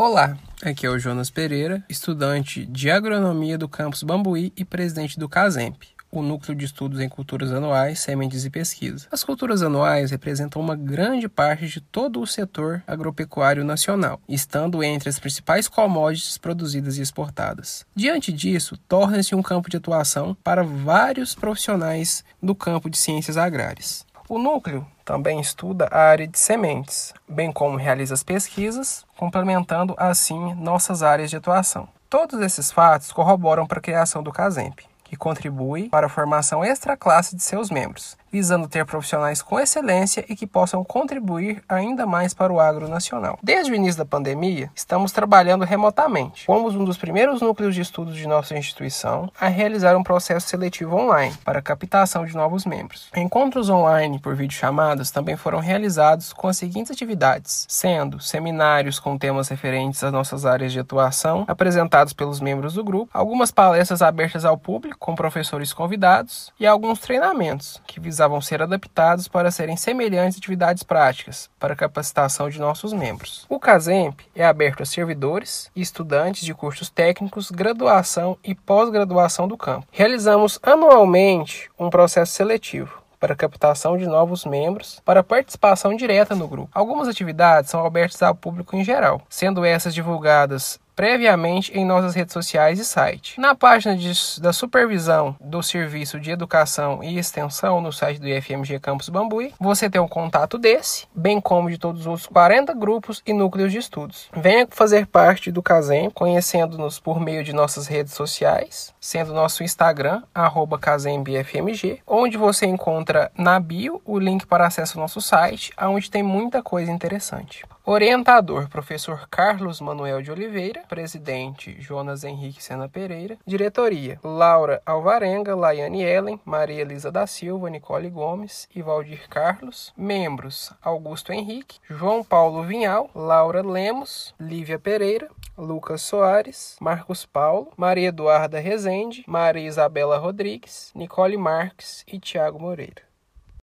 Olá, aqui é o Jonas Pereira, estudante de agronomia do campus Bambuí e presidente do CASEMP, o Núcleo de Estudos em Culturas Anuais, Sementes e Pesquisa. As culturas anuais representam uma grande parte de todo o setor agropecuário nacional, estando entre as principais commodities produzidas e exportadas. Diante disso, torna-se um campo de atuação para vários profissionais do campo de ciências agrárias. O núcleo também estuda a área de sementes, bem como realiza as pesquisas, complementando assim nossas áreas de atuação. Todos esses fatos corroboram para a criação do CASEMP que contribui para a formação extra-classe de seus membros, visando ter profissionais com excelência e que possam contribuir ainda mais para o agro nacional. Desde o início da pandemia, estamos trabalhando remotamente. Fomos um dos primeiros núcleos de estudos de nossa instituição a realizar um processo seletivo online para captação de novos membros. Encontros online por videochamadas também foram realizados com as seguintes atividades, sendo seminários com temas referentes às nossas áreas de atuação, apresentados pelos membros do grupo, algumas palestras abertas ao público com professores convidados e alguns treinamentos que precisavam ser adaptados para serem semelhantes a atividades práticas para capacitação de nossos membros. O CASEMP é aberto a servidores e estudantes de cursos técnicos, graduação e pós-graduação do campo. Realizamos anualmente um processo seletivo para captação de novos membros para participação direta no grupo. Algumas atividades são abertas ao público em geral, sendo essas divulgadas previamente em nossas redes sociais e site. Na página de, da supervisão do Serviço de Educação e Extensão no site do IFMG Campus Bambuí, você tem um contato desse, bem como de todos os outros 40 grupos e núcleos de estudos. Venha fazer parte do CASEM, conhecendo-nos por meio de nossas redes sociais, sendo nosso Instagram, arroba CASEMBFMG, onde você encontra na bio o link para acesso ao nosso site, onde tem muita coisa interessante. Orientador, professor Carlos Manuel de Oliveira. Presidente, Jonas Henrique Sena Pereira. Diretoria, Laura Alvarenga, Laiane Ellen, Maria Elisa da Silva, Nicole Gomes e Valdir Carlos. Membros, Augusto Henrique, João Paulo Vinhal, Laura Lemos, Lívia Pereira, Lucas Soares, Marcos Paulo, Maria Eduarda Rezende, Maria Isabela Rodrigues, Nicole Marques e Tiago Moreira.